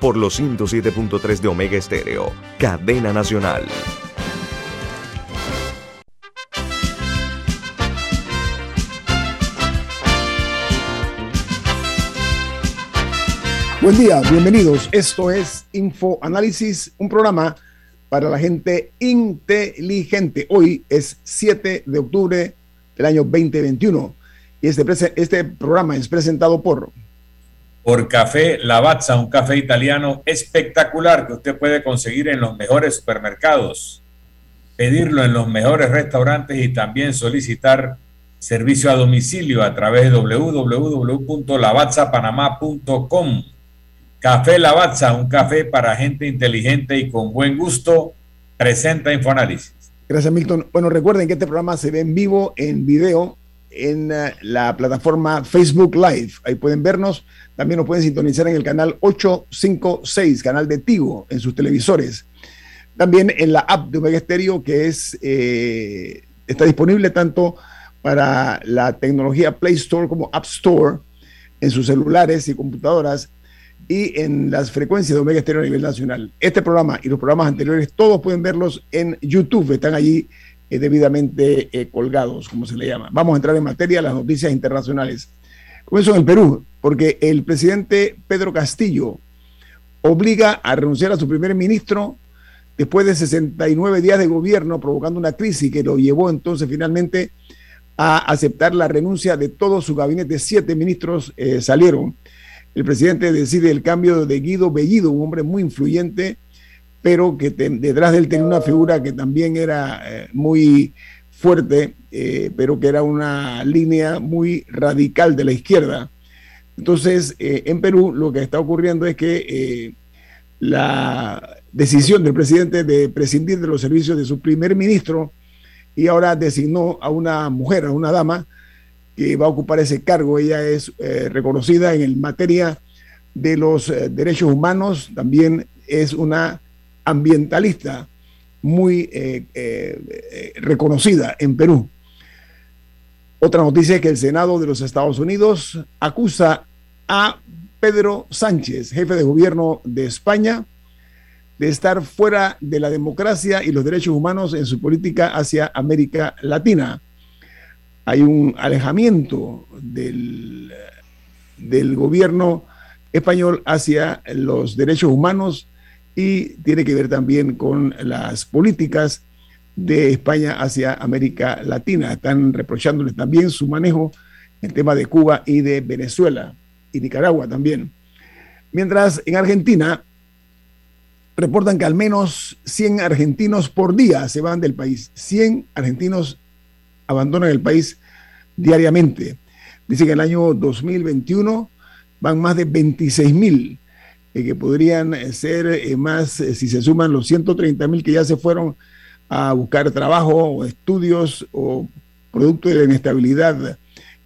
por los 107.3 de Omega Estéreo, cadena nacional. Buen día, bienvenidos. Esto es Infoanálisis, un programa para la gente inteligente. Hoy es 7 de octubre del año 2021 y este, este programa es presentado por por Café Lavazza, un café italiano espectacular que usted puede conseguir en los mejores supermercados, pedirlo en los mejores restaurantes y también solicitar servicio a domicilio a través de www.lavazzapanamá.com. Café Lavazza, un café para gente inteligente y con buen gusto, presenta Infoanálisis. Gracias, Milton. Bueno, recuerden que este programa se ve en vivo, en video, en eh, la plataforma Facebook Live. Ahí pueden vernos. También nos pueden sintonizar en el canal 856, canal de Tigo, en sus televisores. También en la app de Omega Stereo, que es, eh, está disponible tanto para la tecnología Play Store como App Store en sus celulares y computadoras y en las frecuencias de Omega Stereo a nivel nacional. Este programa y los programas anteriores, todos pueden verlos en YouTube. Están allí eh, debidamente eh, colgados, como se le llama. Vamos a entrar en materia, las noticias internacionales. Comienzo en el Perú, porque el presidente Pedro Castillo obliga a renunciar a su primer ministro después de 69 días de gobierno, provocando una crisis que lo llevó entonces finalmente a aceptar la renuncia de todo su gabinete. Siete ministros eh, salieron. El presidente decide el cambio de Guido Bellido, un hombre muy influyente pero que detrás de él tenía una figura que también era eh, muy fuerte, eh, pero que era una línea muy radical de la izquierda. Entonces, eh, en Perú lo que está ocurriendo es que la decisión del presidente de prescindir de los servicios de su primer ministro y ahora designó a una mujer, a una dama, que va a ocupar ese cargo. Ella es reconocida en materia de los derechos humanos, también es una ambientalista muy eh, eh, reconocida en Perú. Otra noticia es que el Senado de los Estados Unidos acusa a Pedro Sánchez, jefe de gobierno de España, de estar fuera de la democracia y los derechos humanos en su política hacia América Latina. Hay un alejamiento del gobierno español hacia los derechos humanos y tiene que ver también con las políticas de España hacia América Latina. Están reprochándole también su manejo en tema de Cuba y de Venezuela y Nicaragua también. Mientras en Argentina reportan que al menos 100 argentinos por día se van del país. 100 argentinos abandonan el país diariamente. Dice que en el año 2021 van más de 26 mil eh, que podrían eh, ser eh, más si se suman los 130 mil que ya se fueron a buscar trabajo o estudios o producto de la inestabilidad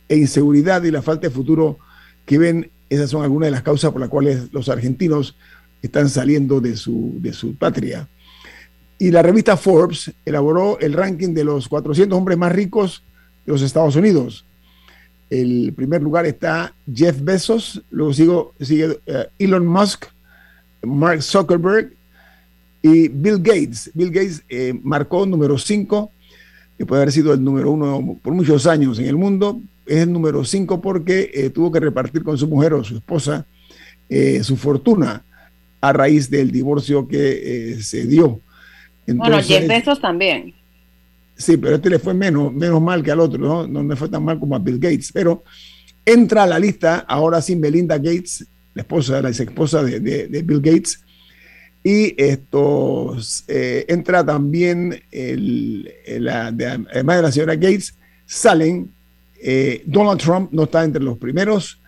e inseguridad y la falta de futuro que ven, esas son algunas de las causas por las cuales los argentinos están saliendo de su, de su patria. Y la revista Forbes elaboró el ranking de los 400 hombres más ricos de los Estados Unidos. El primer lugar está Jeff Bezos, luego sigo, sigue eh, Elon Musk, Mark Zuckerberg y Bill Gates. Bill Gates eh, marcó número 5, que puede haber sido el número uno por muchos años en el mundo. Es el número 5 porque eh, tuvo que repartir con su mujer o su esposa su fortuna a raíz del divorcio que se dio. bueno, Jeff Bezos también. Sí, pero este le fue menos, menos mal que al otro, ¿no? No le fue tan mal como a Bill Gates. Pero entra a la lista, ahora sin Melinda Gates, la esposa, la ex esposa de, Bill Gates. Y esto eh, entra también, el, además de la señora Gates, salen. Eh, Donald Trump no está entre los primeros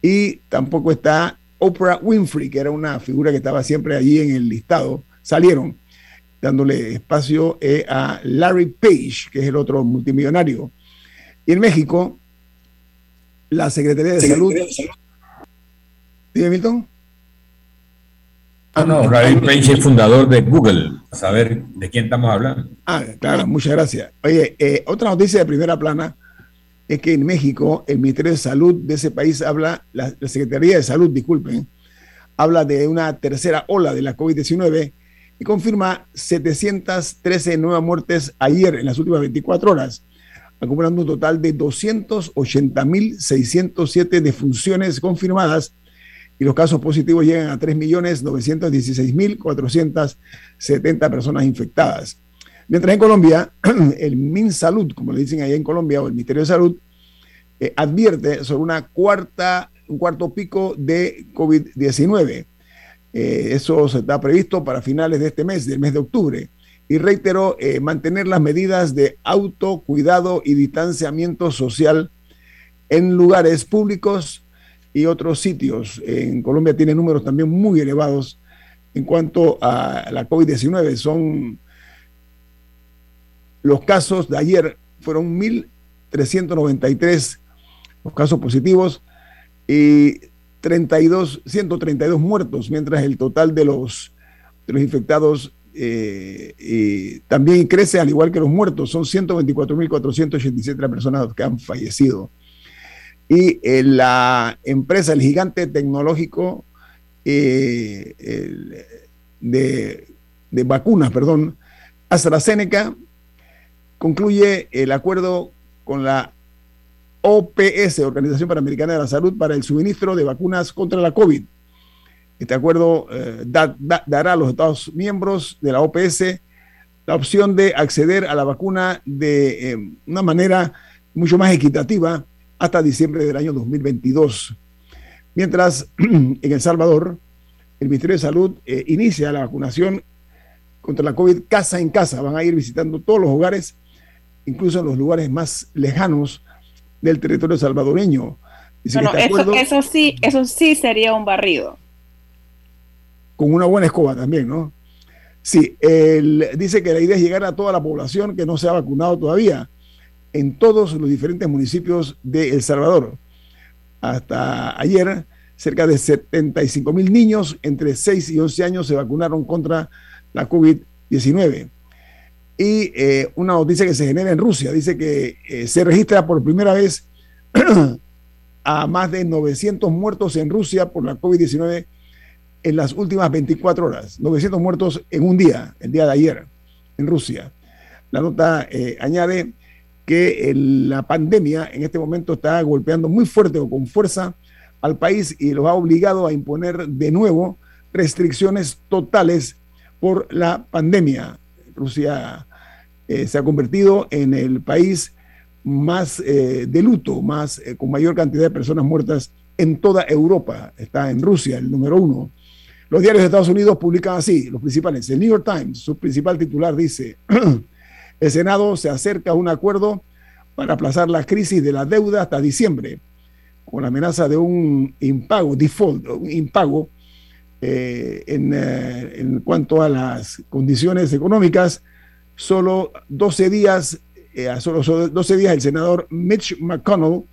y tampoco está Oprah Winfrey, que era una figura que estaba siempre allí en el listado. Salieron. Dándole espacio eh, a Larry Page, que es el otro multimillonario. Y en México, la Secretaría de Salud. ¿Dime, Milton? Ah, no, Larry Page es fundador de Google. A saber de quién estamos hablando. Ah, claro, muchas gracias. Oye, eh, otra noticia de primera plana es que en México el Ministerio de Salud de ese país habla, la, Secretaría de Salud, disculpen, habla de una tercera ola de la COVID-19 y confirma 713 nuevas muertes ayer en las últimas 24 horas, acumulando un total de 280.607 defunciones confirmadas y los casos positivos llegan a 3.916.470 personas infectadas. Mientras en Colombia, el MinSalud, como le dicen allá en Colombia, o el Ministerio de Salud, eh, advierte sobre una cuarta, un cuarto pico de COVID-19. Eh, eso está previsto para finales de este mes, del mes de octubre. Y reitero, eh, mantener las medidas de autocuidado y distanciamiento social en lugares públicos y otros sitios. En Colombia tiene números también muy elevados en cuanto a la COVID-19. Son los casos de ayer fueron 1.393 los casos positivos y 32, 132 muertos, mientras el total de los, infectados eh, también crece al igual que los muertos. Son 124.487 personas que han fallecido. Y eh, la empresa, el gigante tecnológico eh, de, de vacunas, perdón, AstraZeneca, concluye el acuerdo con la OPS, Organización Panamericana de la Salud, para el suministro de vacunas contra la COVID. Este acuerdo eh, dará a los Estados miembros de la OPS la opción de acceder a la vacuna de eh, una manera mucho más equitativa hasta diciembre del año 2022. Mientras en El Salvador, el Ministerio de Salud eh, inicia la vacunación contra la COVID casa en casa. Van a ir visitando todos los hogares incluso en los lugares más lejanos del territorio salvadoreño. eso, sí, eso sí sería un barrido. Con una buena escoba también, ¿no? Sí, él dice que la idea es llegar a toda la población que no se ha vacunado todavía en todos los diferentes municipios de El Salvador. Hasta ayer, cerca de 75 mil niños entre 6 y 11 años se vacunaron contra la COVID-19. Y eh, una noticia que se genera en Rusia dice que eh, se registra por primera vez a más de 900 muertos en Rusia por la COVID-19 en las últimas 24 horas. 900 muertos en un día, el día de ayer, en Rusia. La nota eh, añade que la pandemia en este momento está golpeando muy fuerte o con fuerza al país y lo ha obligado a imponer de nuevo restricciones totales por la pandemia. Rusia eh, se ha convertido en el país más eh, de luto, más, eh, con mayor cantidad de personas muertas en toda Europa. Está en Rusia, el número uno. Los diarios de Estados Unidos publican así, los principales. El New York Times, su principal titular dice, el Senado se acerca a un acuerdo para aplazar la crisis de la deuda hasta diciembre, con la amenaza de un impago, default, un impago en, en cuanto a las condiciones económicas solo 12 días, eh, solo, 12 días el senador Mitch McConnell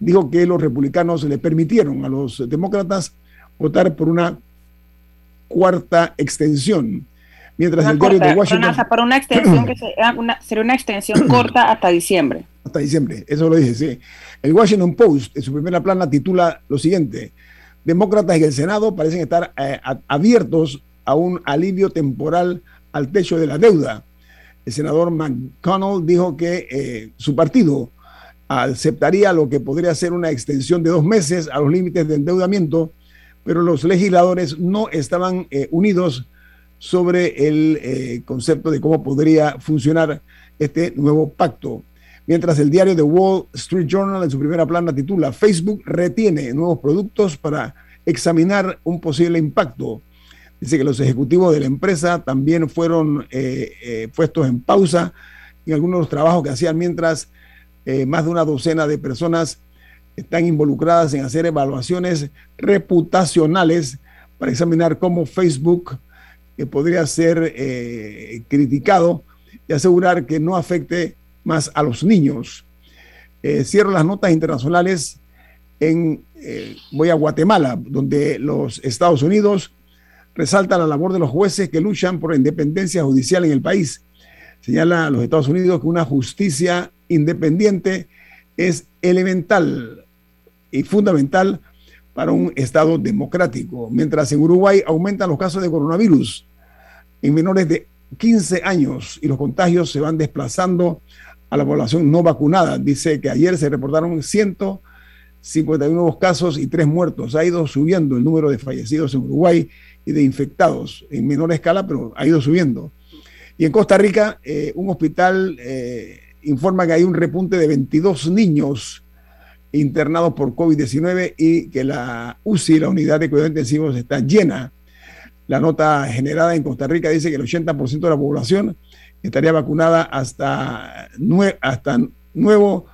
dijo que los republicanos le permitieron a los demócratas votar por una cuarta extensión. Mientras el diario de Washington... Por una, extensión que sería una, sería una extensión corta hasta diciembre. Hasta diciembre, eso lo dije, sí. El Washington Post, en su primera plana, titula lo siguiente. Demócratas en el Senado parecen estar eh, abiertos a un alivio temporal al techo de la deuda el senador McConnell dijo que eh, su partido aceptaría lo que podría ser una extensión de dos meses a los límites de endeudamiento, pero los legisladores no estaban eh, unidos sobre el eh, concepto de cómo podría funcionar este nuevo pacto. Mientras el diario The Wall Street Journal en su primera plana titula Facebook retiene nuevos productos para examinar un posible impacto. Dice que los ejecutivos de la empresa también fueron eh, eh, puestos en pausa en algunos los trabajos que hacían mientras eh, más de una docena de personas están involucradas en hacer evaluaciones reputacionales para examinar cómo Facebook podría ser criticado y asegurar que no afecte más a los niños. Cierro las notas internacionales en, voy a Guatemala, donde los Estados Unidos resalta la labor de los jueces que luchan por la independencia judicial en el país. Señala a los Estados Unidos que una justicia independiente es elemental y fundamental para un Estado democrático. Mientras en Uruguay aumentan los casos de coronavirus en menores de 15 años y los contagios se van desplazando a la población no vacunada. Dice que ayer se reportaron 151 nuevos casos y tres muertos. Ha ido subiendo el número de fallecidos en Uruguay y de infectados en menor escala, pero ha ido subiendo. Y en Costa Rica, eh, un hospital eh, informa que hay un repunte de 22 niños internados por COVID-19 y que la UCI, la unidad de cuidados intensivos, está llena. La nota generada en Costa Rica dice que el 80% de la población estaría vacunada hasta, hasta nuevo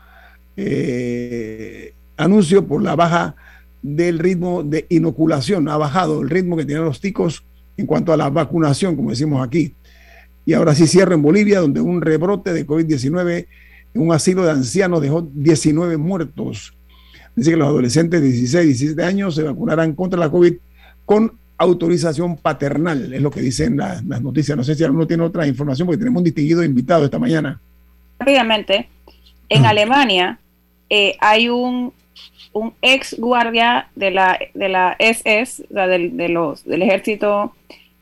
eh, anuncio por la baja del ritmo de inoculación. Ha bajado el ritmo que tienen los ticos en cuanto a la vacunación, como decimos aquí. Y ahora sí cierro en Bolivia, donde un rebrote de COVID-19 en un asilo de ancianos dejó 19 muertos. Dice que los adolescentes de 16 y 17 años se vacunarán contra la COVID con autorización paternal, es lo que dicen las, noticias. No sé si alguno tiene otra información, porque tenemos un distinguido invitado esta mañana. Rápidamente, en mm. Alemania eh, hay un, un, ex guardia de la, de la SS, de los, del ejército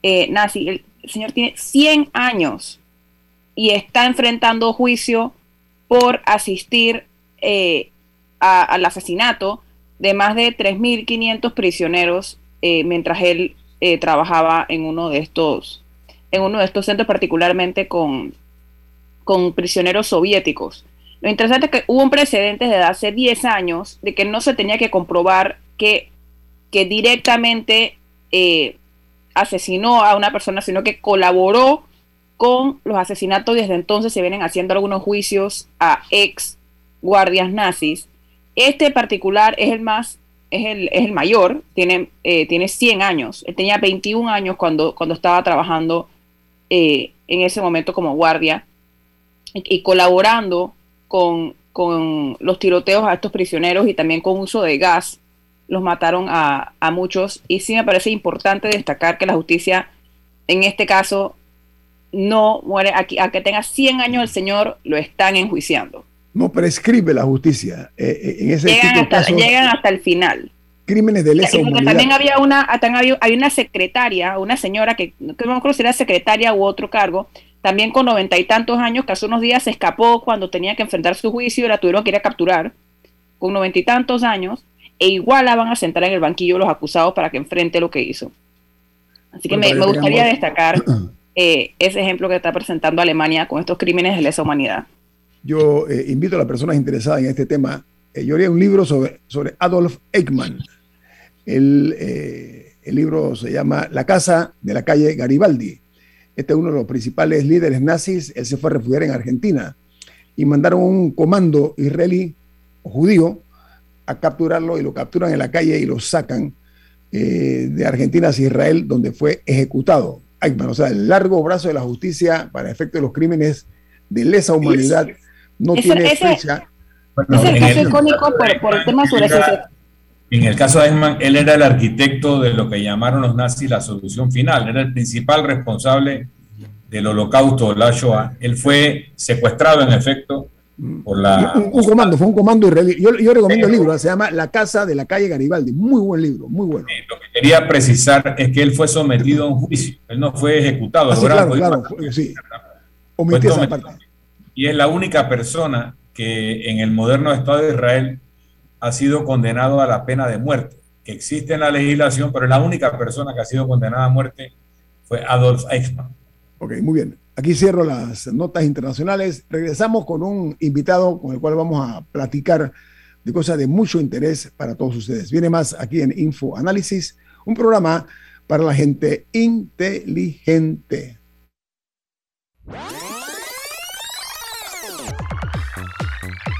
eh, nazi. El señor tiene 100 años y está enfrentando juicio por asistir eh, al asesinato de más de 3.500 prisioneros eh, mientras él trabajaba en uno de estos, en uno de estos centros, particularmente con, con prisioneros soviéticos. Lo interesante es que hubo un precedente desde hace 10 años de que no se tenía que comprobar que, directamente eh, asesinó a una persona, sino que colaboró con los asesinatos. Desde entonces se vienen haciendo algunos juicios a ex guardias nazis. Este particular es el más es el, es el mayor, tiene, eh, tiene 100 años. Él tenía 21 años cuando, cuando estaba trabajando eh, en ese momento como guardia y, colaborando con, con, los tiroteos a estos prisioneros y también con uso de gas. Los mataron a, a muchos. Y sí me parece importante destacar que la justicia, en este caso, no muere. Aquí, a que tenga 100 años el señor, lo están enjuiciando no prescribe la justicia. Eh, eh, en ese llegan, hasta, llegan hasta el final. Crímenes de lesa humanidad. También había una, había, una secretaria, una señora que, no me acuerdo si era secretaria u otro cargo, también con noventa y tantos años, que hace unos días se escapó cuando tenía que enfrentar su juicio y la tuvieron que ir a capturar, con noventa y tantos años, e igual la van a sentar en el banquillo los acusados para que enfrente lo que hizo. Así que me, gustaría destacar eh, ese ejemplo que está presentando Alemania con estos crímenes de lesa humanidad yo eh, invito a las personas interesadas en este tema. Eh, yo haría un libro sobre, sobre Adolf Eichmann. El, el, libro se llama La casa de la calle Garibaldi. Este es uno de los principales líderes nazis. Él se fue a refugiar en Argentina y mandaron un comando israelí o judío a capturarlo y lo capturan en la calle y lo sacan de Argentina hacia Israel, donde fue ejecutado. Eichmann, o sea, el largo brazo de la justicia para efecto de los crímenes de lesa humanidad no tiene fecha. en el, icónico por, el tema sobre En el caso de Eichmann, él era el arquitecto de lo que llamaron los nazis la solución final, era el principal responsable del holocausto, la Shoah. Él fue secuestrado, en efecto, por la... Un, comando, fue un comando israelí. Yo, yo recomiendo el libro, se llama La Casa de la Calle Garibaldi. Muy buen libro, muy bueno. lo que quería precisar es que él fue sometido a un juicio, él no fue ejecutado. Ah, claro, claro, sí. Omití esa parte y es la única persona que en el moderno Estado de Israel ha sido condenado a la pena de muerte, que existe en la legislación, pero la única persona que ha sido condenada a muerte fue Adolf Eichmann. Ok, muy bien. Aquí cierro las notas internacionales. Regresamos con un invitado con el cual vamos a platicar de cosas de mucho interés para todos ustedes. Viene más aquí en Info Análisis, un programa para la gente inteligente.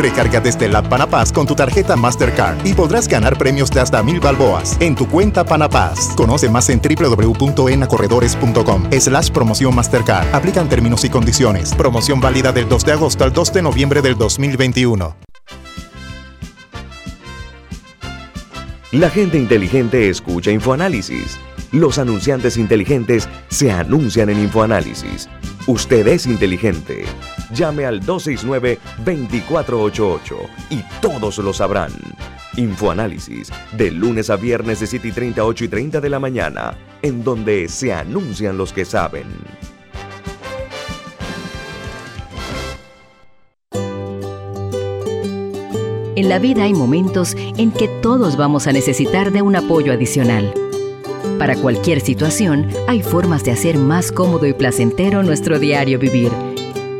Recarga desde la Panapaz con tu tarjeta Mastercard y podrás ganar premios de hasta mil balboas en tu cuenta Panapaz. Conoce más en www.enacorredores.com slash promoción Mastercard. Aplican términos y condiciones. Promoción válida del 2 de agosto al 2 de noviembre del 2021. La gente inteligente escucha InfoAnálisis. Los anunciantes inteligentes se anuncian en InfoAnálisis. Usted es inteligente. Llame al 269-2488 y todos lo sabrán. Infoanálisis, de lunes a viernes de 7 y 30, 8 y 30 de la mañana, en donde se anuncian los que saben. En la vida hay momentos en que todos vamos a necesitar de un apoyo adicional. Para cualquier situación, hay formas de hacer más cómodo y placentero nuestro diario vivir.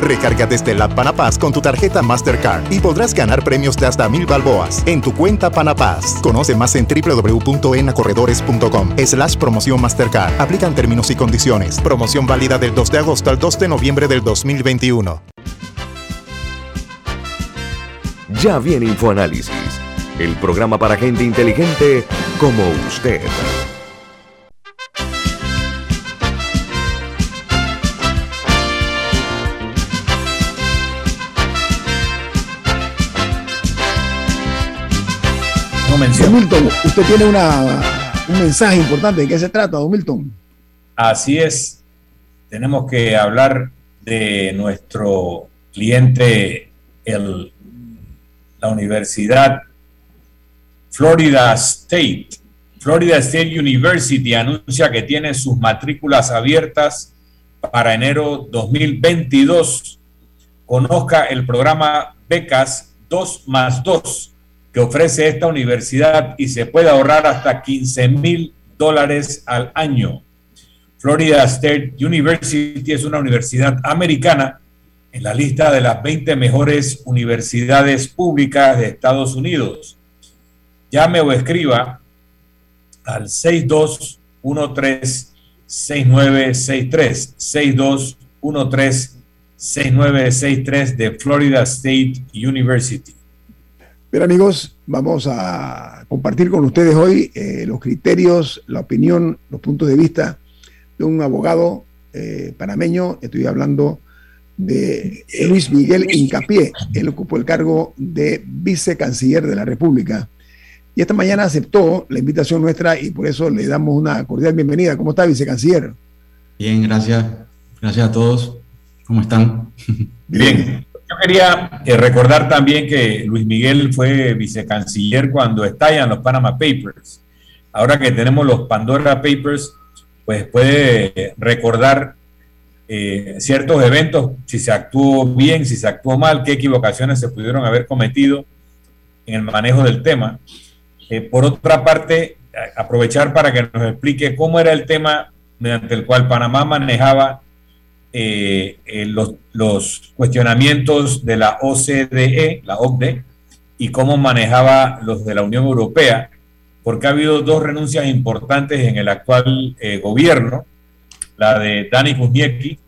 Recarga desde la Panapaz con tu tarjeta Mastercard y podrás ganar premios de hasta mil balboas en tu cuenta Panapaz. Conoce más en www.enacorredores.com slash promoción Mastercard. Aplican términos y condiciones. Promoción válida del 2 de agosto al 2 de noviembre del 2021. Ya viene InfoAnálisis, el programa para gente inteligente como usted. Don Milton, usted tiene una, un mensaje importante. ¿De qué se trata, Don Milton? Así es. Tenemos que hablar de nuestro cliente, el, la Universidad Florida State. Florida State University anuncia que tiene sus matrículas abiertas para enero 2022. Conozca el programa Becas 2 más 2 que ofrece esta universidad y se puede ahorrar hasta 15 mil dólares al año. Florida State University es una universidad americana en la lista de las 20 mejores universidades públicas de Estados Unidos. Llame o escriba al 6213-6963, 6213-6963 de Florida State University. Pero amigos, vamos a compartir con ustedes hoy eh, los criterios, la opinión, los puntos de vista de un abogado eh, panameño. Estoy hablando de Luis Miguel Incapié. Él ocupó el cargo de vicecanciller de la República. Y esta mañana aceptó la invitación nuestra y por eso le damos una cordial bienvenida. ¿Cómo está, vicecanciller? Bien, gracias. Gracias a todos. ¿Cómo están? Bien. Yo quería eh, recordar también que Luis Miguel fue vicecanciller cuando estallan los Panama Papers. Ahora que tenemos los Pandora Papers, pues puede recordar eh, ciertos eventos, si se actuó bien, si se actuó mal, qué equivocaciones se pudieron haber cometido en el manejo del tema. Eh, por otra parte, aprovechar para que nos explique cómo era el tema mediante el cual Panamá manejaba eh, los, los, cuestionamientos de la OCDE, la OCDE, y cómo manejaba los de la Unión Europea, porque ha habido dos renuncias importantes en el actual eh, gobierno, la de Dani Kuzniecki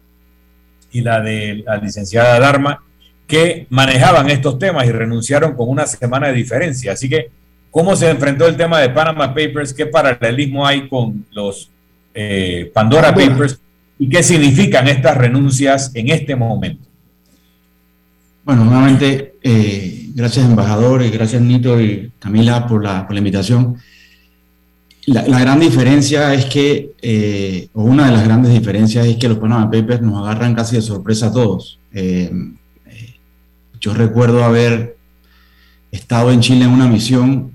y la de la licenciada Dharma, que manejaban estos temas y renunciaron con una semana de diferencia. Así que, ¿cómo se enfrentó el tema de Panama Papers? ¿Qué paralelismo hay con los eh, Pandora Papers? ¿Y qué significan estas renuncias en este momento? Bueno, nuevamente, eh, gracias embajador y gracias Nito y Camila por la, por la invitación. La, gran diferencia es que, eh, o una de las grandes diferencias es que los Panama Papers nos agarran casi de sorpresa a todos. Eh, yo recuerdo haber estado en Chile en una misión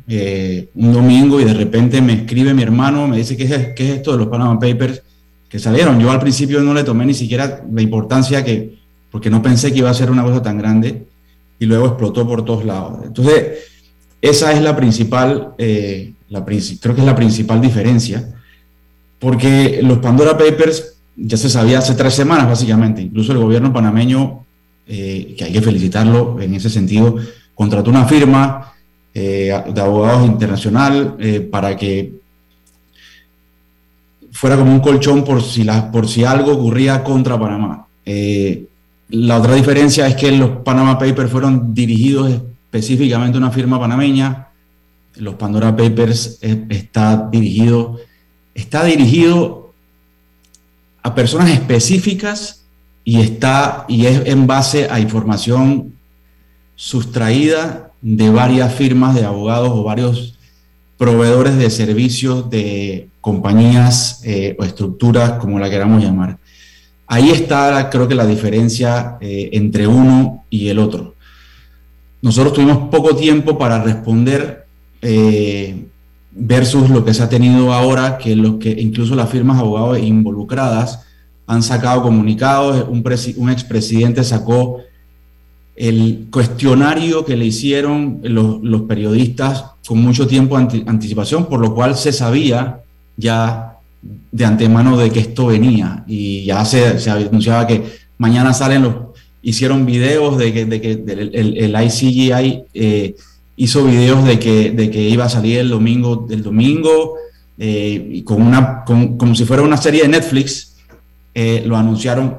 un domingo y de repente me escribe mi hermano, me dice, ¿qué es, ¿qué es esto de los Panama Papers que salieron? Yo al principio no le tomé ni siquiera la importancia que, porque no pensé que iba a ser una cosa tan grande y luego explotó por todos lados. Entonces, esa es la principal, eh, la, creo que es la principal diferencia, porque los Pandora Papers ya se sabía hace tres semanas básicamente, incluso el gobierno panameño, eh, que hay que felicitarlo en ese sentido, contrató una firma eh, de abogados internacional para que fuera como un colchón por si, por si algo ocurría contra Panamá. La otra diferencia es que los Panama Papers fueron dirigidos específicamente a una firma panameña. Los Pandora Papers está dirigido, está dirigido a personas específicas y, está, y es en base a información sustraída de varias firmas de abogados o varios proveedores de servicios de compañías eh, o estructuras, como la queramos llamar. Ahí está, creo que la diferencia eh, entre uno y el otro. Nosotros tuvimos poco tiempo para responder eh, versus lo que se ha tenido ahora, que, que incluso las firmas abogados involucradas han sacado comunicados. Un, un expresidente sacó el cuestionario que le hicieron los, periodistas con mucho tiempo de anticipación, por lo cual se sabía ya de antemano de que esto venía. Y ya se, anunciaba que mañana salen los, hicieron videos de que, de que el, el, ICGI eh, hizo videos de que, de que iba a salir el domingo del domingo eh, y con una, como si fuera una serie de Netflix, eh, lo anunciaron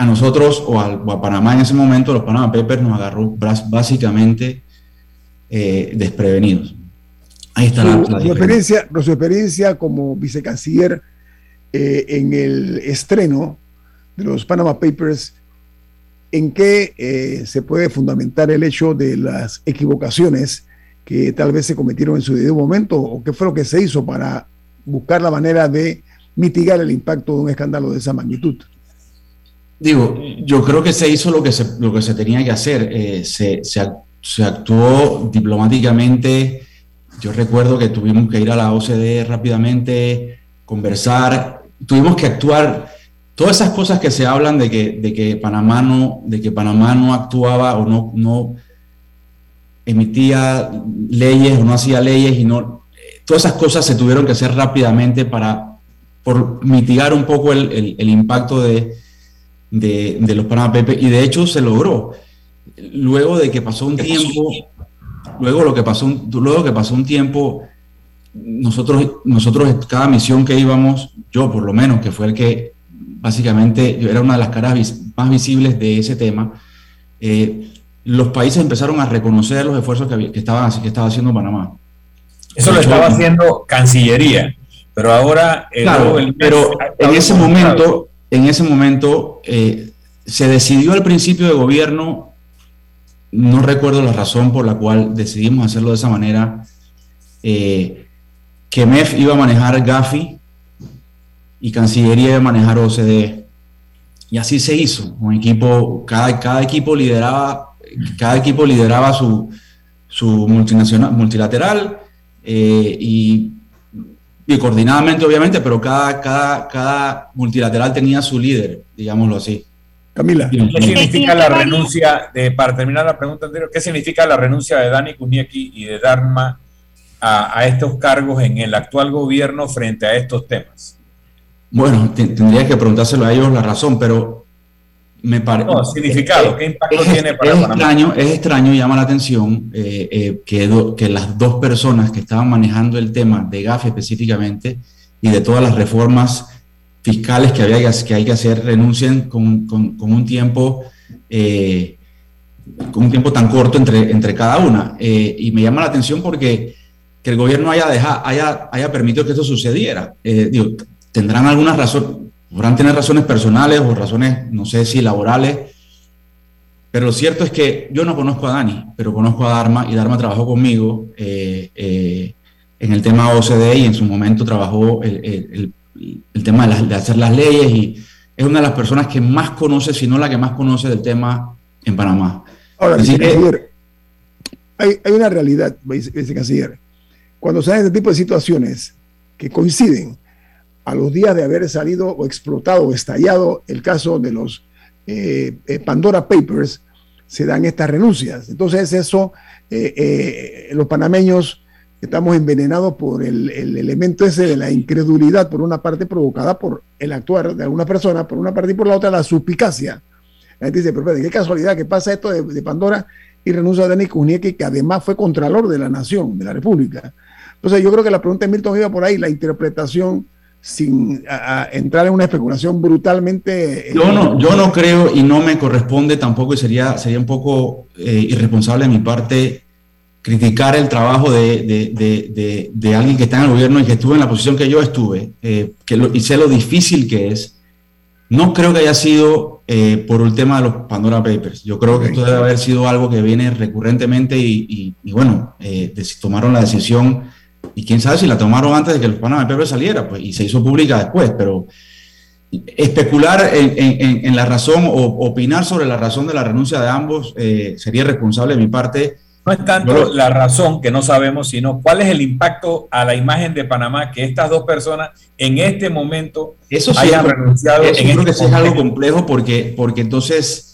a nosotros o a, Panamá en ese momento, los Panama Papers nos agarró básicamente desprevenidos. Ahí está su, la, experiencia, su experiencia como vicecanciller eh, en el estreno de los Panama Papers, ¿en qué eh, se puede fundamentar el hecho de las equivocaciones que tal vez se cometieron en su debido momento o qué fue lo que se hizo para buscar la manera de mitigar el impacto de un escándalo de esa magnitud? Digo, yo creo que se hizo lo que se, lo que se tenía que hacer. Eh, se, se, actuó diplomáticamente yo recuerdo que tuvimos que ir a la OCDE rápidamente, conversar, tuvimos que actuar. Todas esas cosas que se hablan de que, de que, Panamá, no, de que Panamá actuaba o no, no emitía leyes o no hacía leyes y no. Todas esas cosas se tuvieron que hacer rápidamente para por mitigar un poco el, el, impacto de, de, de, los Panama Papers y de hecho se logró. Luego de que pasó un tiempo, luego lo que pasó, luego que pasó un tiempo, nosotros, nosotros cada misión que íbamos, yo por lo menos, que fue el que básicamente yo era una de las caras más visibles de ese tema, eh, los países empezaron a reconocer los esfuerzos que, que, estaban, que estaba haciendo Panamá. Eso lo estaba haciendo Cancillería, pero ahora... claro, pero en ese momento, en ese momento eh, se decidió al principio de gobierno no recuerdo la razón por la cual decidimos hacerlo de esa manera, eh, que MEF iba a manejar Gafi y Cancillería iba a manejar OCDE. Y así se hizo. Un equipo, cada, equipo lideraba, cada equipo lideraba su, su multinacional, multilateral eh, y, y, coordinadamente, obviamente, pero cada, cada, cada multilateral tenía su líder, digámoslo así. Camila. ¿Qué significa la renuncia, de, para terminar la pregunta anterior, qué significa la renuncia de Dani Kunieki y de Dharma a, estos cargos en el actual gobierno frente a estos temas? Bueno, tendría que preguntárselo a ellos la razón, pero me parece... No, significado, ¿qué impacto tiene para es Extraño, es extraño, llama la atención eh, eh, que, que las dos personas que estaban manejando el tema de GAF específicamente y de todas las reformas fiscales que, había, que hay que hacer renuncien con, con, un tiempo eh, con un tiempo tan corto entre, entre cada una. Y me llama la atención porque que el gobierno haya, dejado, haya, haya permitido que esto sucediera. Digo, tendrán algunas razones, podrán tener razones personales o razones, no sé si laborales, pero lo cierto es que yo no conozco a Dani, pero conozco a Dharma y Dharma trabajó conmigo en el tema OCDE y en su momento trabajó el, el, el tema de, hacer las leyes y es una de las personas que más conoce, si no la que más conoce del tema en Panamá. Ahora, vicecanciller, hay, hay, una realidad, vicecanciller. Cuando se dan este tipo de situaciones que coinciden a los días de haber salido o explotado o estallado el caso de los eh, eh, Pandora Papers, se dan estas renuncias. Entonces eso, eh, los panameños estamos envenenados por el, elemento ese de la incredulidad, por una parte provocada por el actuar de alguna persona, por una parte y por la otra la suspicacia. La gente dice, pero qué casualidad que pasa esto de, Pandora y renuncia a Dani que además fue contralor de la nación, de la República. Entonces yo creo que la pregunta de Milton iba por ahí, la interpretación sin entrar en una especulación brutalmente... Eh, yo no, yo no creo y no me corresponde tampoco y sería, sería un poco eh, irresponsable de mi parte criticar el trabajo de, de, de, alguien que está en el gobierno y que estuvo en la posición que yo estuve eh, que y sé lo difícil que es. No creo que haya sido por el tema de los Pandora Papers. Yo creo que esto debe haber sido algo que viene recurrentemente y, y, y bueno, tomaron la decisión y quién sabe si la tomaron antes de que los Panama Papers saliera, pues, y se hizo pública después, pero especular en, la razón o opinar sobre la razón de la renuncia de ambos eh, sería responsable de mi parte. No es tanto la razón que no sabemos, sino cuál es el impacto a la imagen de Panamá que estas dos personas en este momento eso hayan renunciado. Eso creo este que es algo complejo porque, porque entonces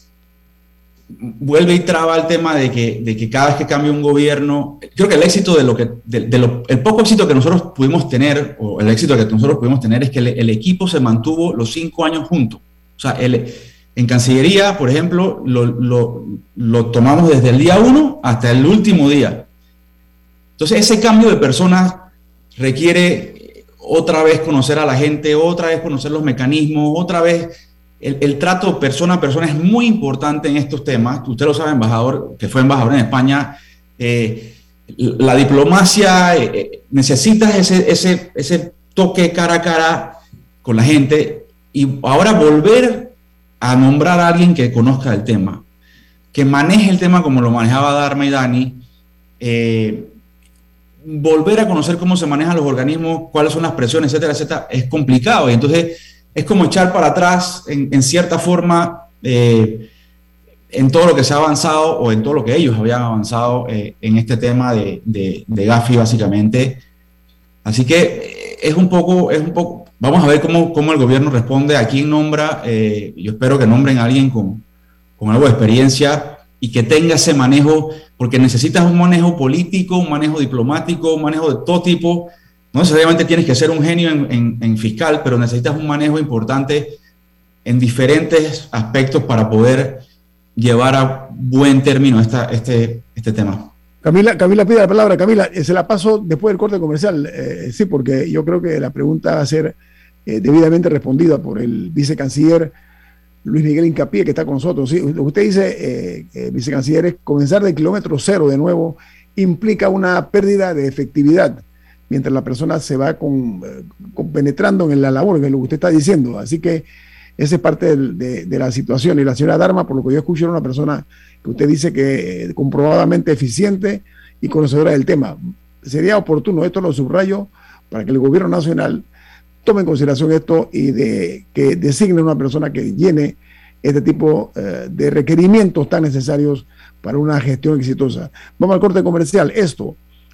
vuelve y traba el tema de que, de que cada vez que cambia un gobierno, creo que el éxito de lo que, el poco éxito que nosotros pudimos tener, o el éxito que nosotros pudimos tener es que el, equipo se mantuvo los cinco años juntos. O sea, el, en Cancillería, por ejemplo, lo, lo, lo, tomamos desde el día uno hasta el último día. Entonces, ese cambio de personas requiere otra vez conocer a la gente, otra vez conocer los mecanismos, otra vez el, trato persona a persona es muy importante en estos temas. Usted lo sabe, embajador, que fue embajador en España. Eh, la diplomacia, eh, eh, necesitas ese, ese, ese toque cara a cara con la gente y ahora volver a nombrar a alguien que conozca el tema, que maneje el tema como lo manejaba Dharma y Dani, volver a conocer cómo se manejan los organismos, cuáles son las presiones, etcétera, etcétera, es complicado. Y entonces es como echar para atrás en, cierta forma eh, en todo lo que se ha avanzado o en todo lo que ellos habían avanzado eh, en este tema de, Gafi básicamente. Así que eh, es un poco, es un poco, vamos a ver cómo, el gobierno responde, a quién nombra, yo espero que nombren a alguien con, con algo de experiencia y que tenga ese manejo, porque necesitas un manejo político, un manejo diplomático, un manejo de todo tipo no necesariamente tienes que ser un genio en, fiscal, pero necesitas un manejo importante en diferentes aspectos para poder llevar a buen término esta, este, este tema. Camila, Camila pide la palabra. Camila, eh, se la paso después del corte comercial. Eh, sí, porque yo creo que la pregunta va a ser eh, debidamente respondida por el vicecanciller Luis Miguel Incapié, que está con nosotros. Sí, usted dice, vicecanciller, es comenzar de kilómetro cero de nuevo implica una pérdida de efectividad mientras la persona se va con, penetrando en la labor, que es lo que usted está diciendo. Así que esa es parte de, la situación. Y la señora Dharma, por lo que yo escucho, era una persona que usted dice que eh, comprobadamente eficiente y conocedora del tema. Sería oportuno, esto lo subrayo, para que el gobierno nacional tome en consideración esto y que designe una persona que llene este tipo eh, de requerimientos tan necesarios para una gestión exitosa. Vamos al corte comercial. Esto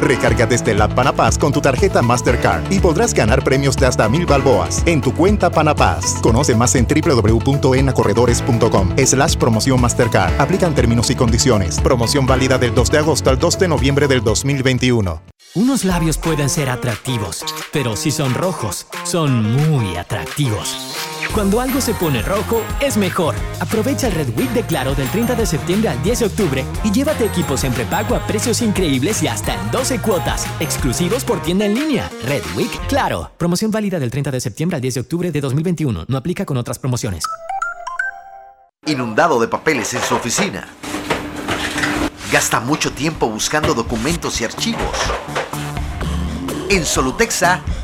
Recarga desde la Panapaz con tu tarjeta Mastercard y podrás ganar premios de hasta mil balboas en tu cuenta Panapaz. Conoce más en www.enacorredores.com slash promoción Mastercard. Aplican términos y condiciones. Promoción válida del 2 de agosto al 2 de noviembre del 2021. Unos labios pueden ser atractivos, pero si son rojos, son muy atractivos. Cuando algo se pone rojo, es mejor. Aprovecha el Red Week de Claro del 30 de septiembre al 10 de octubre y llévate equipos en prepago a precios increíbles y hasta en 12 cuotas, exclusivos por tienda en línea. Red Week Claro. Promoción válida del 30 de septiembre al 10 de octubre de 2021. No aplica con otras promociones. Inundado de papeles en su oficina. Gasta mucho tiempo buscando documentos y archivos. En Solutexa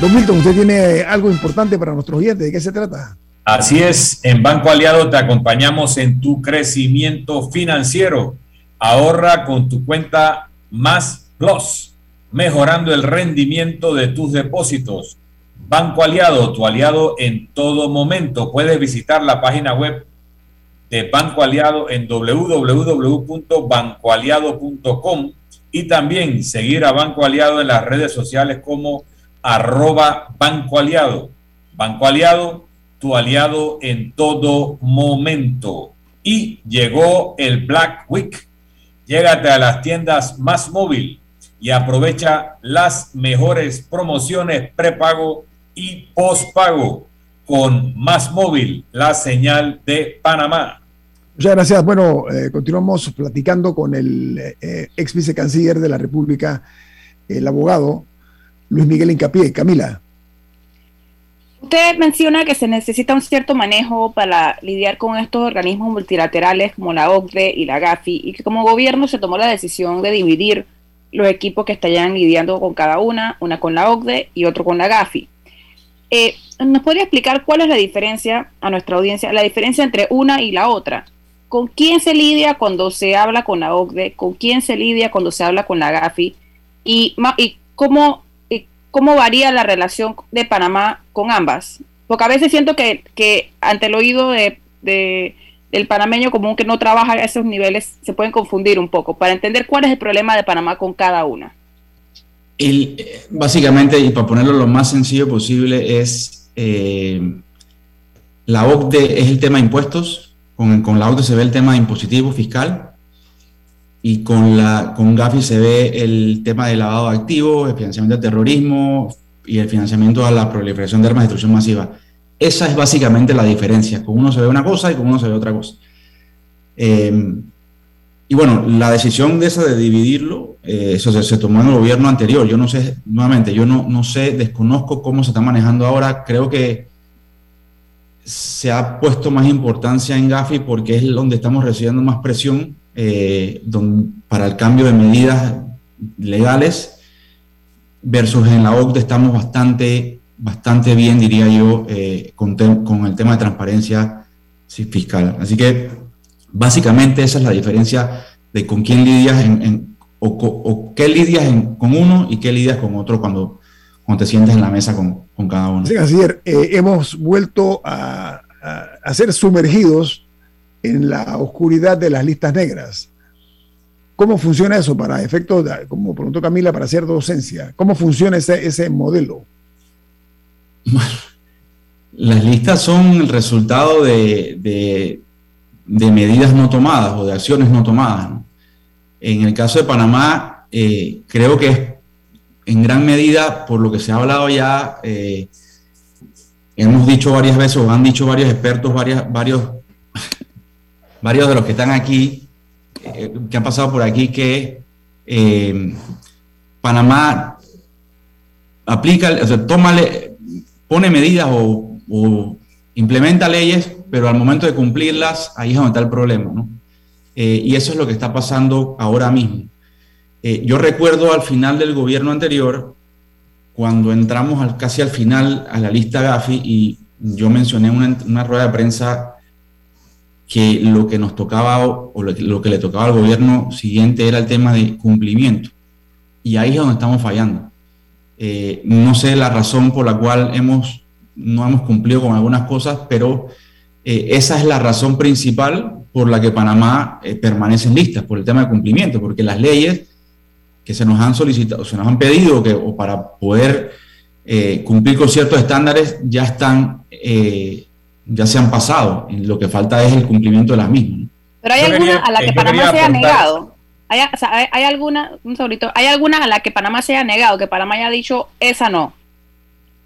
Don Milton, usted tiene algo importante para nuestros oyentes. ¿De qué se trata? Así es, en Banco Aliado te acompañamos en tu crecimiento financiero. Ahorra con tu cuenta Más Plus, mejorando el rendimiento de tus depósitos. Banco Aliado, tu aliado en todo momento. Puedes visitar la página web de Banco Aliado en www.bancoaliado.com y también seguir a Banco Aliado en las redes sociales como arroba Banco Aliado. Banco Aliado, tu aliado en todo momento. Y llegó el Black Week. Llégate a las tiendas más móvil y aprovecha las mejores promociones prepago y postpago con Más Móvil, la señal de Panamá. Muchas gracias. Bueno, eh, continuamos platicando con el eh, ex vicecanciller de la República, el abogado Luis Miguel Incapié. Camila. Usted menciona que se necesita un cierto manejo para lidiar con estos organismos multilaterales como la OCDE y la GAFI y que como gobierno se tomó la decisión de dividir los equipos que estarían lidiando con cada una, una con la OCDE y otro con la GAFI. Eh, ¿Nos podría explicar cuál es la diferencia a nuestra audiencia, la diferencia entre una y la otra? ¿Con quién se lidia cuando se habla con la OCDE? ¿Con quién se lidia cuando se habla con la GAFI? ¿Y, y cómo cómo varía la relación de Panamá con ambas. Porque a veces siento que, ante el oído de, del panameño común que no trabaja a esos niveles se pueden confundir un poco para entender cuál es el problema de Panamá con cada una. Básicamente, y para ponerlo lo más sencillo posible, es eh, la OCDE es el tema de impuestos, con, con la OCDE se ve el tema de impositivo fiscal, y con, la, con Gafi se ve el tema del lavado de activos, el financiamiento del terrorismo y el financiamiento a la proliferación de armas de destrucción masiva. Esa es básicamente la diferencia. Con uno se ve una cosa y con uno se ve otra cosa. Eh, y bueno, la decisión de esa de dividirlo, eh, eso se, tomó en el gobierno anterior. Yo no sé, nuevamente, yo no, no sé, desconozco cómo se está manejando ahora. Creo que se ha puesto más importancia en Gafi porque es donde estamos recibiendo más presión eh, para el cambio de medidas legales versus en la OCDE estamos bastante, bastante bien, diría yo, eh, con, con, el tema de transparencia fiscal. Así que básicamente esa es la diferencia de con quién lidias en, o, qué lidias con uno y qué lidias con otro cuando, cuando te sientes en la mesa con, con cada uno. Sí, así eh, hemos vuelto a, a, a ser sumergidos en la oscuridad de las listas negras. ¿Cómo funciona eso para efectos, como preguntó Camila, para hacer docencia? ¿Cómo funciona ese, ese modelo? Las listas son el resultado de, de, medidas no tomadas o de acciones no tomadas. En el caso de Panamá, eh, creo que es en gran medida, por lo que se ha hablado ya, eh, hemos dicho varias veces, o han dicho varios expertos, varias, varios varios de los que están aquí, eh, que han pasado por aquí, que eh, Panamá aplica, o sea, pone medidas o, implementa leyes, pero al momento de cumplirlas, ahí es donde está el problema, ¿no? Eh, y eso es lo que está pasando ahora mismo. yo recuerdo al final del gobierno anterior, cuando entramos al, casi al final a la lista GAFI, y yo mencioné una, una rueda de prensa que lo que nos tocaba o lo que, le tocaba al gobierno siguiente era el tema de cumplimiento. Y ahí es donde estamos fallando. Eh, no sé la razón por la cual hemos, no hemos cumplido con algunas cosas, pero eh, esa es la razón principal por la que Panamá eh, permanece en listas, por el tema de cumplimiento, porque las leyes que se nos han solicitado, se nos han pedido que, o para poder eh, cumplir con ciertos estándares, ya están, eh, ya se han pasado. Lo que falta es el cumplimiento de las mismas. Pero hay alguna a la que Panamá se ha negado. Hay, o sea, hay, alguna, un segundito, hay algunas a la que Panamá se ha negado, que Panamá haya dicho, esa no.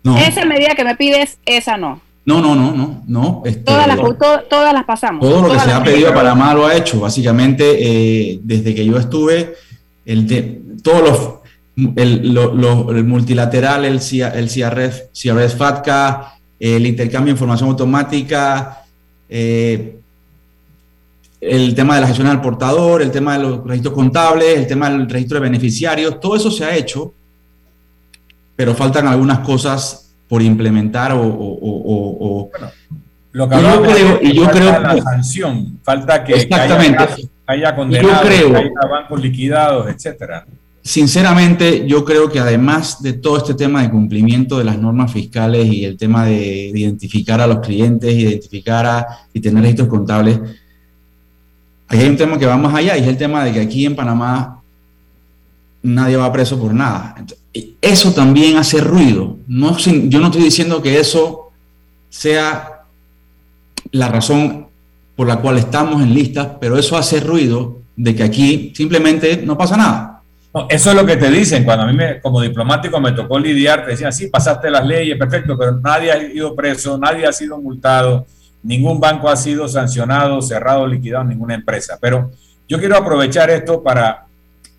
no. Esa medida que me pides, esa no. No, no, no, no, no. Este, todas, las, todas las pasamos. Todo lo que se ha pedido a Panamá lo ha hecho. Básicamente, eh, desde que yo estuve, el de, todos los el, el multilateral, el, el CRF, CRF FATCA, el intercambio de información automática, eh, el tema de la gestión del portador, el tema de los registros contables, el tema del registro de beneficiarios, todo eso se ha hecho, pero faltan algunas cosas por implementar o... lo que y yo creo, la sanción, falta que, exactamente, haya, condenados, que haya bancos liquidados, etcétera. Sinceramente, yo creo que además de todo este tema de cumplimiento de las normas fiscales y el tema de, identificar a los clientes, identificar a, y tener registros contables, hay un tema que va más allá y es el tema de que aquí en Panamá nadie va preso por nada. Eso también hace ruido. No, yo no estoy diciendo que eso sea la razón por la cual estamos en listas, pero eso hace ruido de que aquí simplemente no pasa nada. Eso es lo que te dicen. Cuando a mí me, como diplomático me tocó lidiar, te decían, sí, pasaste las leyes, perfecto, pero nadie ha ido preso, nadie ha sido multado, ningún banco ha sido sancionado, cerrado, liquidado, ninguna empresa. Pero yo quiero aprovechar esto para,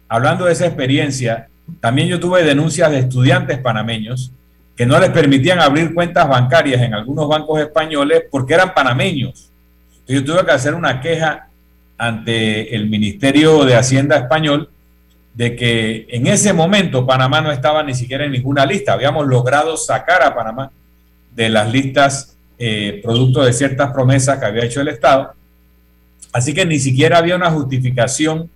hablando de esa experiencia, también yo tuve denuncias de estudiantes panameños que no les permitían abrir cuentas bancarias en algunos bancos españoles porque eran panameños. yo tuve que hacer una queja ante el Ministerio de Hacienda español de que en ese momento Panamá no estaba ni siquiera en ninguna lista. Habíamos logrado sacar a Panamá de las listas eh, producto de ciertas promesas que había hecho el Estado. Así que ni siquiera había una justificación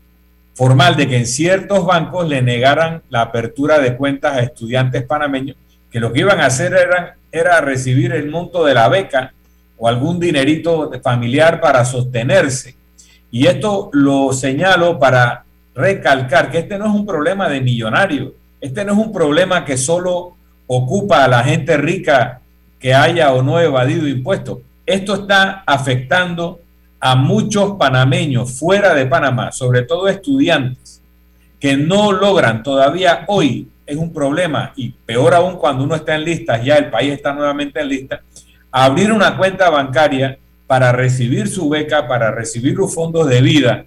formal de que en ciertos bancos le negaran la apertura de cuentas a estudiantes panameños, que lo que iban a hacer era, era recibir el monto de la beca o algún dinerito familiar para sostenerse. Y esto lo señalo para recalcar que este no es un problema de millonarios, este no es un problema que solo ocupa a la gente rica que haya o no evadido impuestos. Esto está afectando a muchos panameños fuera de Panamá, sobre todo estudiantes, que no logran todavía hoy, es un problema, y peor aún cuando uno está en listas, ya el país está nuevamente en lista, abrir una cuenta bancaria para recibir su beca, para recibir los fondos de vida,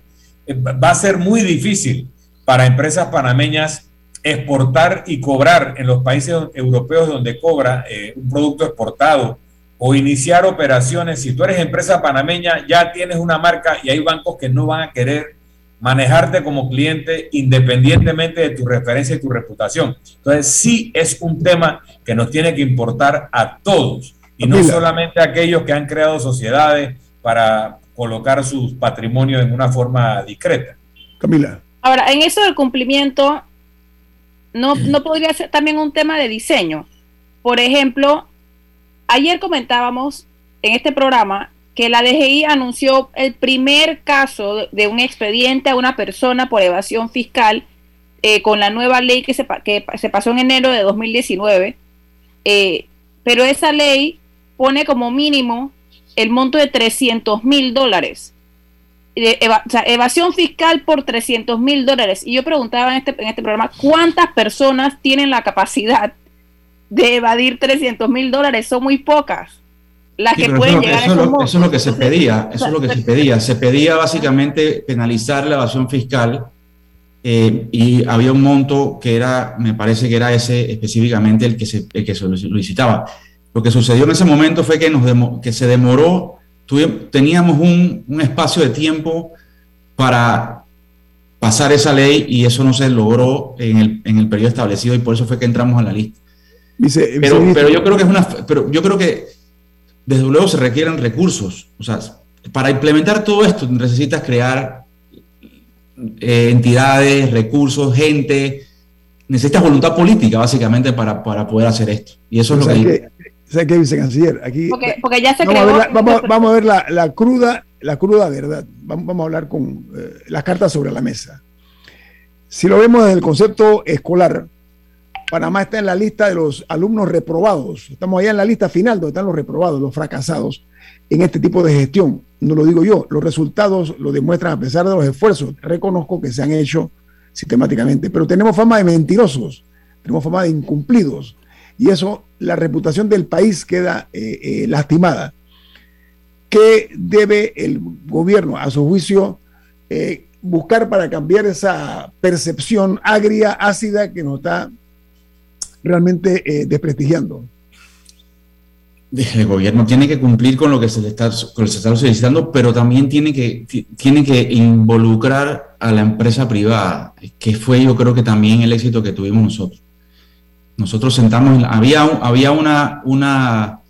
va a ser muy difícil para empresas panameñas exportar y cobrar en los países europeos donde cobra eh, un producto exportado o iniciar operaciones. Si tú eres empresa panameña, ya tienes una marca y hay bancos que no van a querer manejarte como cliente independientemente de tu referencia y tu reputación. Entonces, sí es un tema que nos tiene que importar a todos y no solamente a aquellos que han creado sociedades para colocar sus patrimonios en una forma discreta. Camila. Ahora, en eso del cumplimiento, ¿no, no podría ser también un tema de diseño? Por ejemplo, Ayer comentábamos en este programa que la DGI anunció el primer caso de un expediente a una persona por evasión fiscal eh, con la nueva ley que se, que se pasó en enero de 2019. Eh, pero esa ley pone como mínimo el monto de 300 mil dólares. o sea, evasión fiscal por 300 mil dólares. Y yo preguntaba en este, en este programa, ¿cuántas personas tienen la capacidad de evadir 300 mil dólares son muy pocas las que pueden llegar eso a Eso es lo que se pedía, eso es lo que se pedía. Se pedía básicamente penalizar la evasión fiscal eh, y había un monto que era, me parece que era ese específicamente el que se, el que solicitaba. Lo que sucedió en ese momento fue que, nos que se demoró, teníamos un, un espacio de tiempo para pasar esa ley y eso no se logró en el, en el periodo establecido y por eso fue que entramos a la lista pero, pero yo creo que es una, pero yo creo que desde luego se requieren recursos. O sea, para implementar todo esto necesitas crear eh, entidades, recursos, gente. Necesitas voluntad política, básicamente, para, para poder hacer esto. Y eso es lo que... ¿Sabe qué, vicecanciller? Aquí porque, ya se vamos, a ver, la, vamos, a ver la, cruda, la cruda verdad. Vamos, vamos a hablar con eh, las cartas sobre la mesa. Si lo vemos desde el concepto escolar, Panamá está en la lista de los alumnos reprobados. Estamos allá en la lista final donde están los reprobados, los fracasados en este tipo de gestión. No lo digo yo, los resultados lo demuestran a pesar de los esfuerzos. Reconozco que se han hecho sistemáticamente, pero tenemos fama de mentirosos, tenemos fama de incumplidos y eso, la reputación del país queda eh, eh, lastimada. ¿Qué debe el gobierno, a su juicio, eh, buscar para cambiar esa percepción agria, ácida que nos está realmente desprestigiando? El gobierno tiene que cumplir con lo que se le está, solicitando, pero también tiene que, tiene que involucrar a la empresa privada, que fue yo creo que también el éxito que tuvimos nosotros. Nosotros sentamos, había, había una, una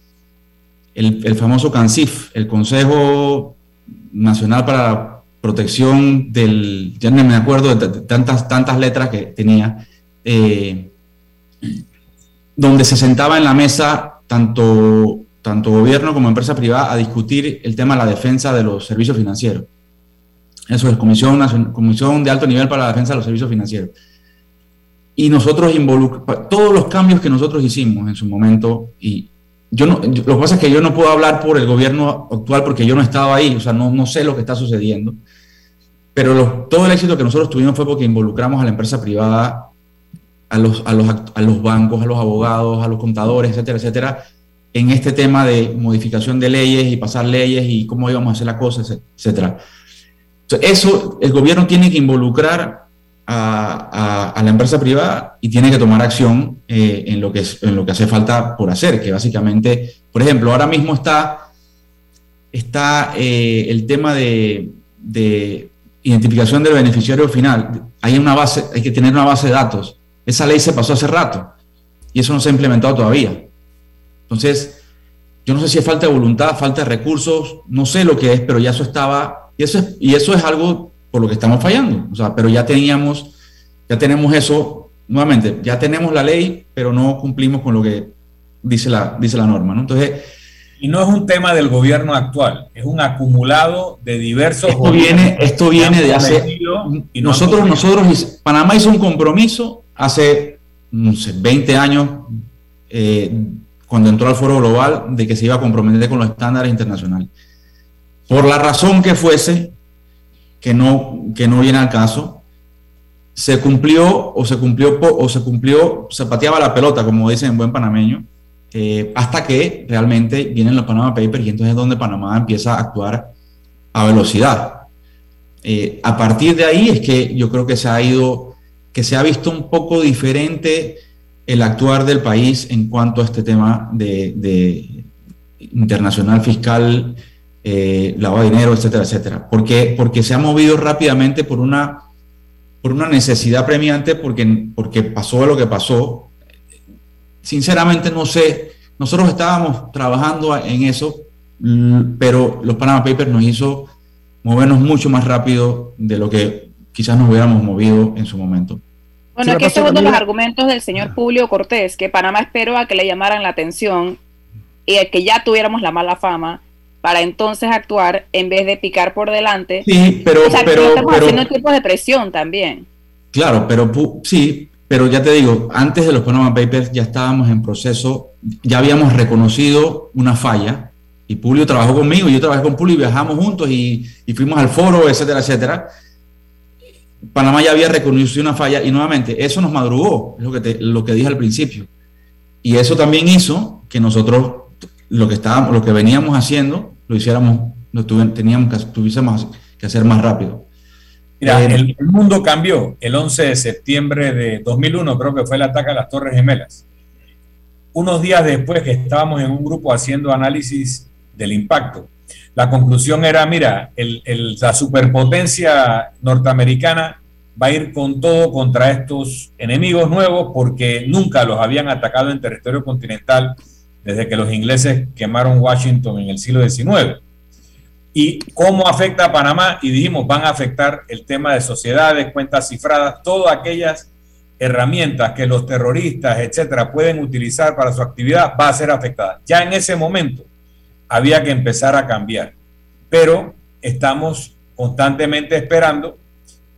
el, famoso CANCIF, el Consejo Nacional para la Protección del, ya no me acuerdo de tantas, tantas letras que tenía, eh, donde se sentaba en la mesa tanto, tanto gobierno como empresa privada a discutir el tema de la defensa de los servicios financieros. Eso es Comisión, Comisión de Alto Nivel para la Defensa de los Servicios Financieros. Y nosotros involucramos, todos los cambios que nosotros hicimos en su momento, y yo no, lo que pasa es que yo no puedo hablar por el gobierno actual porque yo no estaba ahí, o sea, no, no sé lo que está sucediendo, pero todo el éxito que nosotros tuvimos fue porque involucramos a la empresa privada a los, a los, a los bancos, a los abogados, a los contadores, etcétera, etcétera, en este tema de modificación de leyes y pasar leyes y cómo íbamos a hacer la cosa, etcétera. Eso el gobierno tiene que involucrar a, la empresa privada y tiene que tomar acción eh, en, lo que es, en lo que hace falta por hacer, que básicamente, por ejemplo, ahora mismo está, está eh, el tema de, de identificación del beneficiario final. Hay una base, hay que tener una base de datos esa ley se pasó hace rato y eso no se ha implementado todavía. Entonces, yo no sé si es falta de voluntad, falta de recursos, no sé lo que es, pero ya eso estaba, y eso es, y eso es algo por lo que estamos fallando. O sea, pero ya teníamos, ya tenemos eso, nuevamente, ya tenemos la ley, pero no cumplimos con lo que dice la, dice la norma. ¿no? Entonces, y no es un tema del gobierno actual, es un acumulado de diversos. Esto viene, esto viene de hace. Y nosotros, nosotros, Panamá hizo un compromiso hace, no sé, 20 años, eh, cuando entró al Foro Global, de que se iba a comprometer con los estándares internacionales. Por la razón que fuese, que no, que no viene al caso, se cumplió o se cumplió o se cumplió, se pateaba la pelota, como dicen en buen panameño, eh, hasta que realmente vienen los Panama Papers y entonces es donde Panamá empieza a actuar a velocidad. Eh, a partir de ahí es que yo creo que se ha ido, que se ha visto un poco diferente el actuar del país en cuanto a este tema de, internacional fiscal, eh, lavado de dinero, etcétera, etcétera. Porque, porque se ha movido rápidamente por una, por una necesidad premiante, porque, porque pasó lo que pasó, sinceramente no sé, nosotros estábamos trabajando en eso, mm, pero los Panama Papers nos hizo movernos mucho más rápido de lo que quizás nos hubiéramos movido en su momento. Bueno, aquí este es uno de los argumentos del señor Publio Cortés, que Panamá esperó a que le llamaran la atención y a que ya tuviéramos la mala fama para entonces actuar en vez de picar por delante. Sí, pero, pero, estamos haciendo tipos de presión también. Claro, pero sí, pero ya te digo, antes de los Panama Papers ya estábamos en proceso, ya habíamos reconocido una falla y Pulio trabajó conmigo, y yo trabajé con Pulio y viajamos juntos y, fuimos al foro, etcétera, etcétera. Panamá ya había reconocido una falla y nuevamente eso nos madrugó, es lo que, lo que dije al principio. Y eso también hizo que nosotros lo que, estábamos, lo que veníamos haciendo lo hiciéramos, lo teníamos que, tuviésemos que hacer más rápido. Mira, eh, el, mundo cambió el 11 de septiembre de 2001, creo que fue el ataque a las Torres Gemelas. Unos días después que estábamos en un grupo haciendo análisis del impacto, la conclusión era, mira, la superpotencia norteamericana va a ir con todo contra estos enemigos nuevos porque nunca los habían atacado en territorio continental desde que los ingleses quemaron Washington en el siglo XIX y cómo afecta a Panamá. Y dijimos, van a afectar el tema de sociedades, cuentas cifradas, todas aquellas herramientas que los terroristas, etcétera, pueden utilizar para su actividad, va a ser afectada. Ya en ese momento había que empezar a cambiar, pero estamos constantemente esperando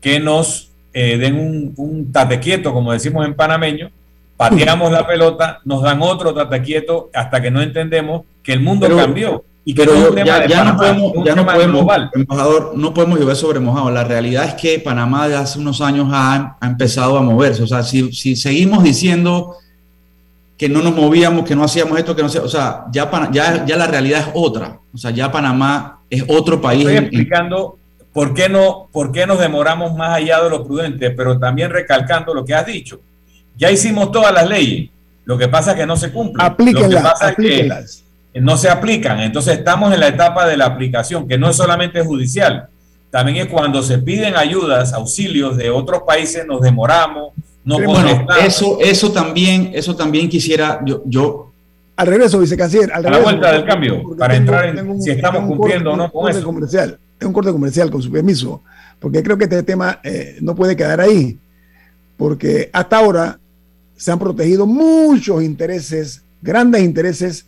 que nos eh, den un, un tate quieto, como decimos en panameño, pateamos la pelota, nos dan otro quieto hasta que no entendemos que el mundo cambió. Y que pero no es un tema ya, de ya no Panamá, podemos, es un ya no podemos, global. embajador, no podemos llover sobre mojado. La realidad es que Panamá de hace unos años ha, ha empezado a moverse. O sea, si, si seguimos diciendo que no nos movíamos, que no hacíamos esto, que no hacíamos, o sea, ya, ya, ya la realidad es otra. O sea, ya Panamá es otro país. Estoy en- explicando por qué, no, por qué nos demoramos más allá de lo prudente, pero también recalcando lo que has dicho. Ya hicimos todas las leyes, lo que pasa es que no se cumplen. lo que Aplíquenlas, es que no se aplican. Entonces estamos en la etapa de la aplicación, que no es solamente judicial, también es cuando se piden ayudas, auxilios de otros países, nos demoramos, no bueno, eso, eso también, eso también quisiera, yo, yo Al regreso, vicecanciller. Al A la vuelta del cambio, para entrar en si estamos un cumpliendo o corte- no con un corte eso. Comercial, tengo un corte comercial, con su permiso, porque creo que este tema eh, no puede quedar ahí, porque hasta ahora se han protegido muchos intereses, grandes intereses,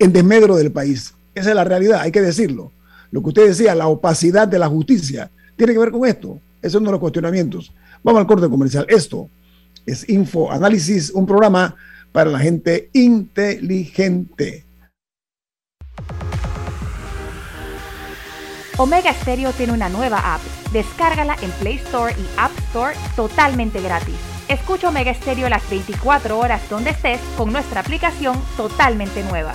en desmedro del país. Esa es la realidad, hay que decirlo. Lo que usted decía, la opacidad de la justicia, tiene que ver con esto. Es uno de los cuestionamientos. Vamos al corte comercial. Esto es Info Análisis, un programa para la gente inteligente. Omega Stereo tiene una nueva app. Descárgala en Play Store y App Store totalmente gratis. Escucha Omega Stereo las 24 horas donde estés con nuestra aplicación totalmente nueva.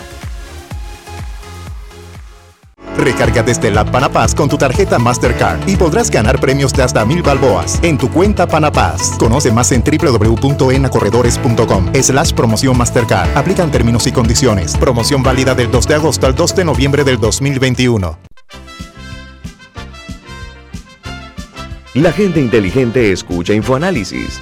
Recarga desde la Panapaz con tu tarjeta Mastercard y podrás ganar premios de hasta mil balboas en tu cuenta Panapaz. Conoce más en www.enacorredores.com slash promoción Mastercard. Aplican términos y condiciones. Promoción válida del 2 de agosto al 2 de noviembre del 2021. La gente inteligente escucha InfoAnálisis.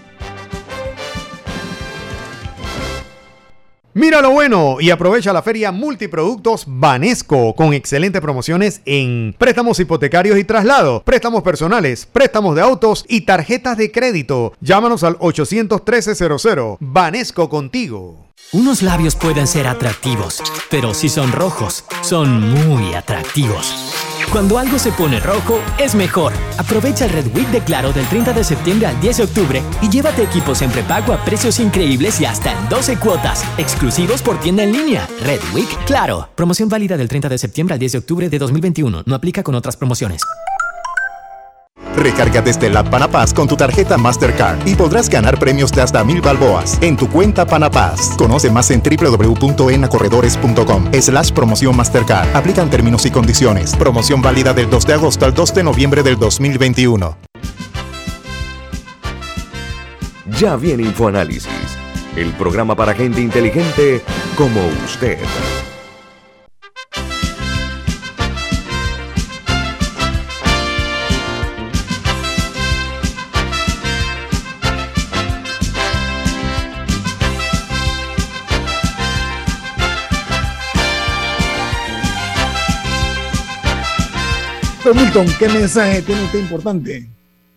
Mira lo bueno y aprovecha la feria Multiproductos Banesco con excelentes promociones en préstamos hipotecarios y traslados, préstamos personales, préstamos de autos y tarjetas de crédito. Llámanos al 813-00. Banesco contigo. Unos labios pueden ser atractivos, pero si son rojos, son muy atractivos. Cuando algo se pone rojo, es mejor. Aprovecha el Red Week de Claro del 30 de septiembre al 10 de octubre y llévate equipos en prepago a precios increíbles y hasta en 12 cuotas, exclusivos por tienda en línea. Red Week Claro. Promoción válida del 30 de septiembre al 10 de octubre de 2021. No aplica con otras promociones. Recarga desde la Panapaz con tu tarjeta Mastercard y podrás ganar premios de hasta mil balboas en tu cuenta Panapaz. Conoce más en www.enacorredores.com slash promoción Mastercard. Aplican términos y condiciones. Promoción válida del 2 de agosto al 2 de noviembre del 2021. Ya viene InfoAnálisis, el programa para gente inteligente como usted. Milton, ¿qué mensaje tiene usted importante?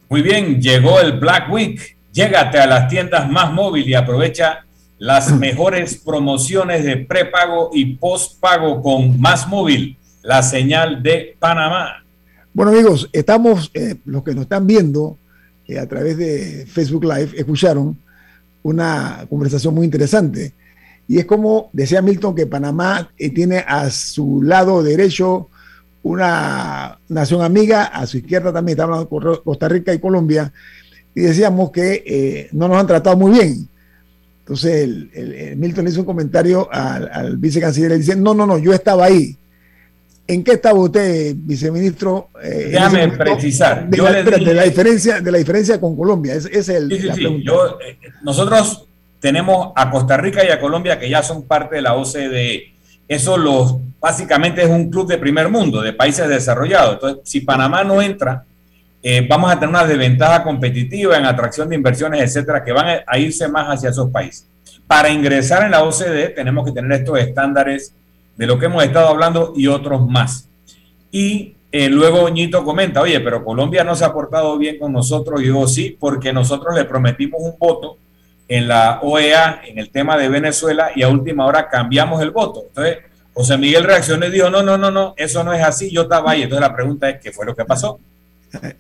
Muy bien, llegó el Black Week. Llégate a las tiendas más móvil y aprovecha las mejores promociones de prepago y postpago con Más Móvil, la señal de Panamá. Bueno amigos, estamos, eh, los que nos están viendo eh, a través de Facebook Live, escucharon una conversación muy interesante. Y es como decía Milton que Panamá eh, tiene a su lado derecho una nación amiga, a su izquierda también está hablando Costa Rica y Colombia, y decíamos que eh, no nos han tratado muy bien. Entonces el, el- el Milton le hizo un comentario al, al vicecanciller y dice, no, no, no, yo estaba ahí. ¿En qué estaba usted, viceministro? eh, Déjame precisar. De, Yo la, le espérate, dije- de la diferencia, de la diferencia con Colombia. Es el, Sí, sí, la sí. pregunta. Yo, eh, nosotros tenemos a Costa Rica y a Colombia que ya son parte de la OCDE. Eso los, básicamente es un club de primer mundo, de países desarrollados. Entonces, si Panamá no entra, eh, vamos a tener una desventaja competitiva en atracción de inversiones, etcétera, que van a, irse más hacia esos países. Para ingresar en la OCDE tenemos que tener estos estándares de lo que hemos estado hablando y otros más. Y eh, luego Ñito comenta, oye, pero Colombia no se ha portado bien con nosotros. Y digo, sí, porque nosotros le prometimos un voto en la OEA en el tema de Venezuela y a última hora cambiamos el voto. Entonces, José Miguel reaccionó y dijo, no, no, no, no, eso no es así, yo estaba ahí. Entonces la pregunta es, ¿qué fue lo que pasó?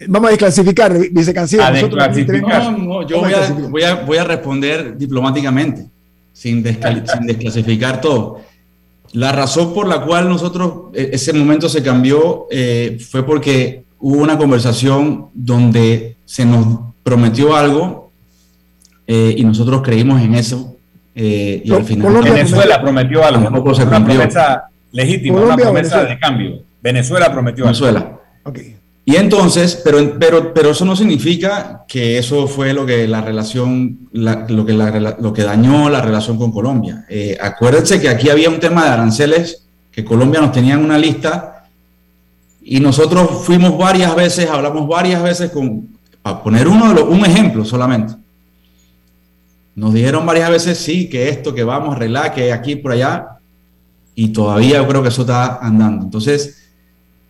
Vamos a desclasificar, vicecanciller. A desclasificar. No, no, yo voy a, voy, a, voy a, responder diplomáticamente, sin, sin desclasificar todo. La razón por la cual nosotros, e, ese momento se cambió, eh, fue porque hubo una conversación donde se nos prometió algo eh, y nosotros creímos en eso eh, y al final Venezuela prometió algo. Una promesa legítima una promesa de cambio. Venezuela prometió Venezuela. algo okay. y entonces pero pero pero eso no significa que eso fue lo que la relación lo que lo que dañó la relación con Colombia. Eh, acuérdense que aquí había un tema de aranceles que Colombia nos tenía en una lista y nosotros fuimos varias veces hablamos varias veces con para poner uno de los, un ejemplo solamente nos dijeron varias veces, sí, que esto, que vamos a arreglar, que aquí, por allá, y todavía yo creo que eso está andando. Entonces,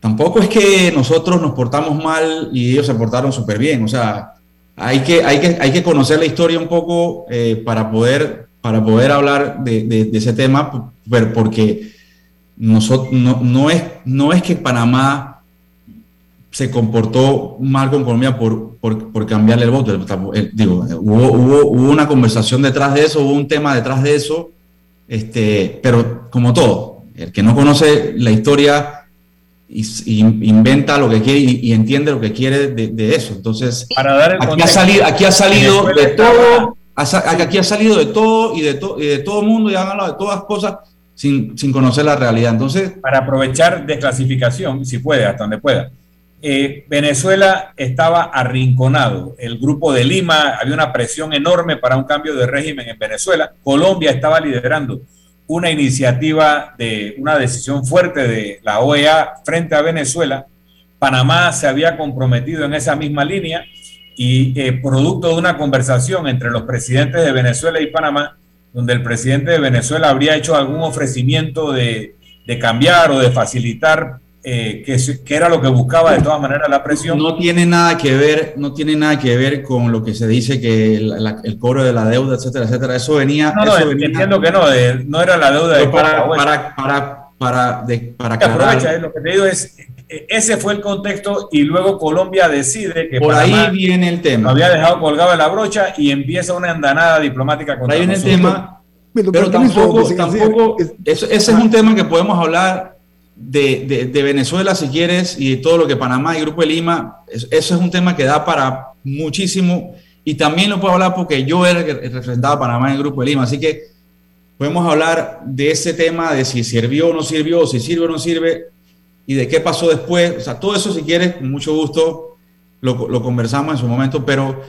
tampoco es que nosotros nos portamos mal y ellos se portaron súper bien. O sea, hay que, hay, que, hay que conocer la historia un poco eh, para, poder, para poder hablar de, ese tema, porque no, no, es, no es que Panamá se comportó mal con Colombia por, por, por cambiarle el voto. Digo, hubo, hubo, hubo, una conversación detrás de eso, hubo un tema detrás de eso, este, pero como todo, el que no conoce la historia y, inventa lo que quiere y, entiende lo que quiere de, eso. Entonces, Para dar aquí, ha salido, aquí ha salido de todo, aquí ha salido de todo y de, to, y de todo el mundo y han hablado de todas cosas sin, sin conocer la realidad. Entonces, para aprovechar desclasificación, si puede, hasta donde pueda eh, Venezuela estaba arrinconado. El grupo de Lima, había una presión enorme para un cambio de régimen en Venezuela. Colombia estaba liderando una iniciativa de una decisión fuerte de la OEA frente a Venezuela. Panamá se había comprometido en esa misma línea y eh, producto de una conversación entre los presidentes de Venezuela y Panamá, donde el presidente de Venezuela habría hecho algún ofrecimiento de, de cambiar o de facilitar eh, que, era lo que buscaba de todas maneras la presión. No tiene nada que ver, no tiene nada que ver con lo que se dice que el, cobro de la deuda, etcétera, etcétera. Eso venía. No, no, entiendo que no, no era la deuda de para, para, para, para, de, para aprovecha, eh, lo que te digo es, ese fue el contexto y luego Colombia decide que por ahí viene el tema. había dejado colgado la brocha y empieza una andanada diplomática contra Ahí viene el tema. Pero, tampoco, tampoco, ese es un tema que podemos hablar de, Venezuela, si quieres, y de todo lo que Panamá y Grupo de Lima, eso es un tema que da para muchísimo. Y también lo puedo hablar porque yo era el representaba a Panamá en el Grupo de Lima. Así que podemos hablar de ese tema, de si sirvió o no sirvió, si sirve o no sirve, y de qué pasó después. O sea, todo eso, si quieres, con mucho gusto lo, conversamos en su momento, pero,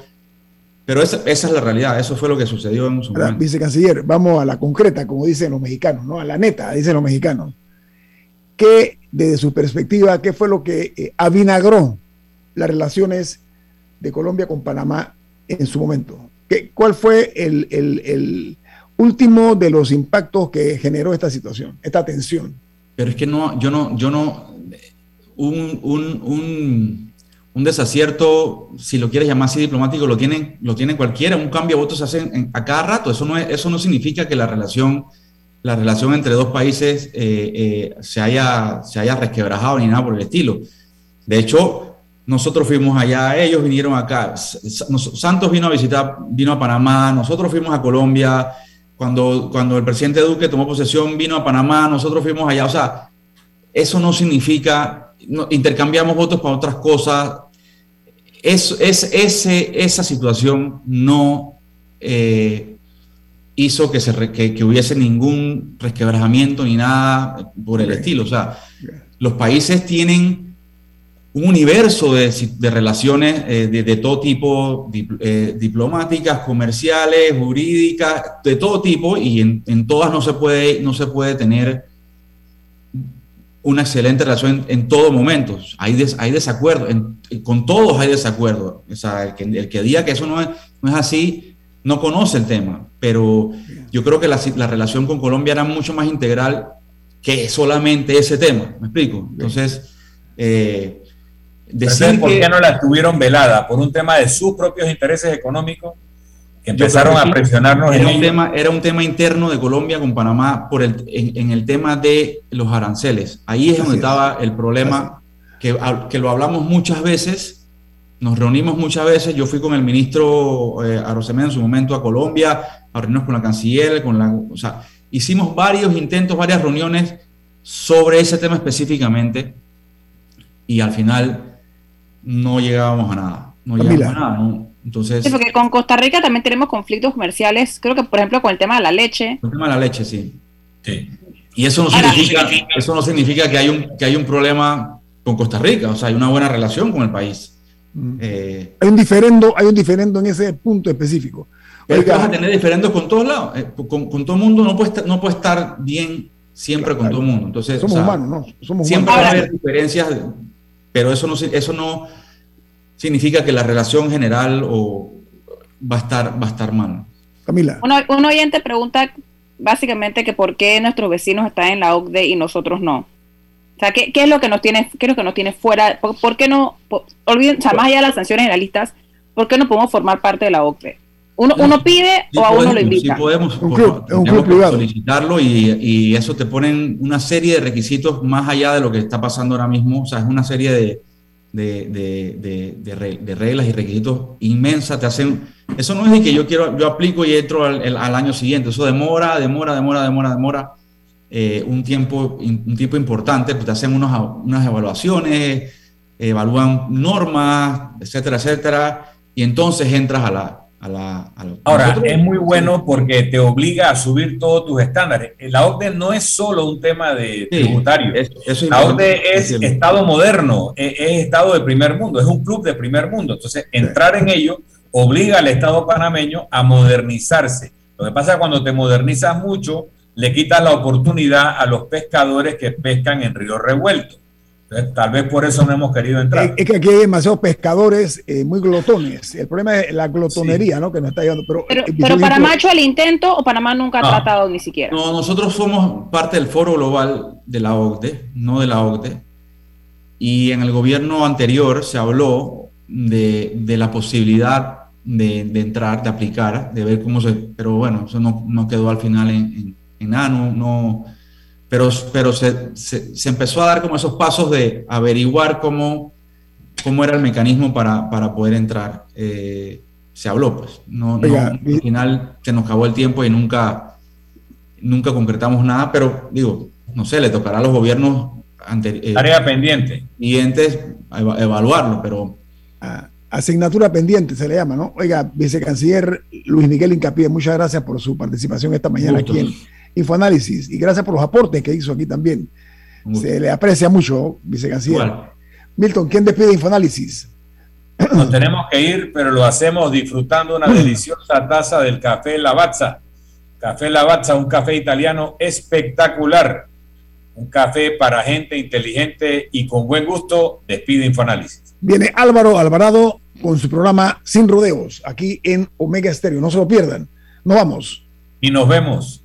pero esa, esa, es la realidad. Eso fue lo que sucedió en su momento. Vicecanciller, vamos a la concreta, como dicen los mexicanos, ¿no? A la neta, dicen los mexicanos. ¿Qué, desde su perspectiva, qué fue lo que eh, avinagró las relaciones de Colombia con Panamá en su momento? ¿Qué, ¿Cuál fue el, último de los impactos que generó esta situación, esta tensión? Pero es que no, yo no, yo no, un, un, un, desacierto, si lo quieres llamar así diplomático, lo tiene, lo tiene cualquiera, un cambio de votos se hace a cada rato, eso no, es, eso no significa que la relación la relación entre dos países eh, eh, se, haya, se haya resquebrajado ni nada por el estilo. De hecho, nosotros fuimos allá, ellos vinieron acá. Santos vino a visitar, vino a Panamá, nosotros fuimos a Colombia. Cuando, cuando el presidente Duque tomó posesión, vino a Panamá, nosotros fuimos allá. O sea, eso no significa, intercambiamos votos para otras cosas. Es, es, ese, esa situación no, eh, hizo que, se que, hubiese ningún resquebrajamiento ni nada por el estilo. O sea, los países tienen un universo de, de relaciones eh, de, todo tipo, eh, diplomáticas, comerciales, jurídicas, de todo tipo, y en, todas no se, puede, no se puede tener una excelente relación en, todo momento. Hay, hay desacuerdo, con todos hay desacuerdo. O sea, el que, el que diga que eso no es, no es así, no conoce el tema, pero yo creo que la, relación con Colombia era mucho más integral que solamente ese tema, ¿me explico? Entonces, Eh, decir ¿Por qué no la tuvieron velada? ¿Por un tema de sus propios intereses económicos? Que empezaron a presionarnos era un tema Era un tema interno de Colombia con Panamá por el, en, el tema de los aranceles. Ahí es donde estaba el problema, que, que lo hablamos muchas veces nos reunimos muchas veces, yo fui con el ministro eh, en su momento a Colombia, a reunirnos con la canciller, con la, o sea, hicimos varios intentos, varias reuniones sobre ese tema específicamente y al final no llegábamos a nada. No llegábamos a nada. Entonces, sí, porque con Costa Rica también tenemos conflictos comerciales, creo que por ejemplo con el tema de la leche. El tema de la leche, sí. sí. Y eso no, significa, eso no significa que hay, un, que hay un problema con Costa Rica, o sea, hay una buena relación con el país. Eh, hay un diferendo, hay un diferendo en ese punto específico. Pero vas a tener diferendos con todos lados, eh, con, todo el mundo no puede estar, no puede estar bien siempre con todo el mundo. Entonces, somos humanos, ¿no? Somos siempre va a haber diferencias, pero eso no, eso no significa que la relación general o va a estar, va a estar mal. Camila. un oyente pregunta básicamente que por qué nuestros vecinos están en la OCDE y nosotros no. O sea, ¿qué, es lo que nos tiene, qué es lo que nos tiene fuera? ¿Por, qué no, olviden, o sea, más allá de las sanciones generalistas, ¿por qué no podemos formar parte de la OCDE? ¿Uno, uno pide o a uno lo invita? Sí podemos, un club, un club solicitarlo y, y, eso te ponen una serie de requisitos más allá de lo que está pasando ahora mismo. O sea, es una serie de, de, de, de reglas y requisitos inmensas. Te hacen, eso no es de que yo quiero, yo aplico y entro al, al año siguiente. Eso demora, demora, demora, demora, demora eh, un, tiempo, un tiempo importante, pues te hacen unos, unas evaluaciones, evalúan normas, etcétera, etcétera, y entonces entras a la... A la, Ahora, es muy bueno porque te obliga a subir todos tus estándares. La OCDE no es solo un tema de tributario. la OCDE es Estado moderno, es, es, Estado de primer mundo, es un club de primer mundo. Entonces, entrar en ello obliga al Estado panameño a modernizarse. Lo que pasa es que cuando te modernizas mucho, le quitas la oportunidad a los pescadores que pescan en río revuelto. Tal vez por eso no hemos querido entrar. Es, que aquí hay demasiados pescadores eh, muy glotones. El problema es la glotonería, ¿no? Que nos está llevando. Pero, pero, eh, Panamá ha hecho el intento o Panamá nunca ha tratado ni siquiera. No, nosotros somos parte del foro global de la OCDE, no de la OCDE. Y en el gobierno anterior se habló de, de la posibilidad de, de, entrar, de aplicar, de ver cómo se. Pero bueno, eso no, no quedó al final en enano, no, pero, pero se, se, empezó a dar como esos pasos de averiguar cómo, cómo era el mecanismo para, para poder entrar. Eh, se habló, pues. No, al final se nos acabó el tiempo y nunca, nunca concretamos nada, pero digo, no sé, le tocará a los gobiernos anteriores. Eh, Tarea pendiente. Siguientes evaluarlo, pero... asignatura pendiente se le llama, ¿no? Oiga, vicecanciller Luis Miguel Incapié, muchas gracias por su participación esta mañana aquí en Infoanálisis. Y gracias por los aportes que hizo aquí también. Se le aprecia mucho, vicecanciller. Milton, ¿quién despide Infoanálisis? Nos tenemos que ir, pero lo hacemos disfrutando una deliciosa taza del café Lavazza. Café Lavazza, un café italiano espectacular. Un café para gente inteligente y con buen gusto. Despide Infoanálisis. Viene Álvaro Alvarado con su programa Sin Rodeos, aquí en Omega Estéreo. No se lo pierdan. Nos vamos. Y nos vemos.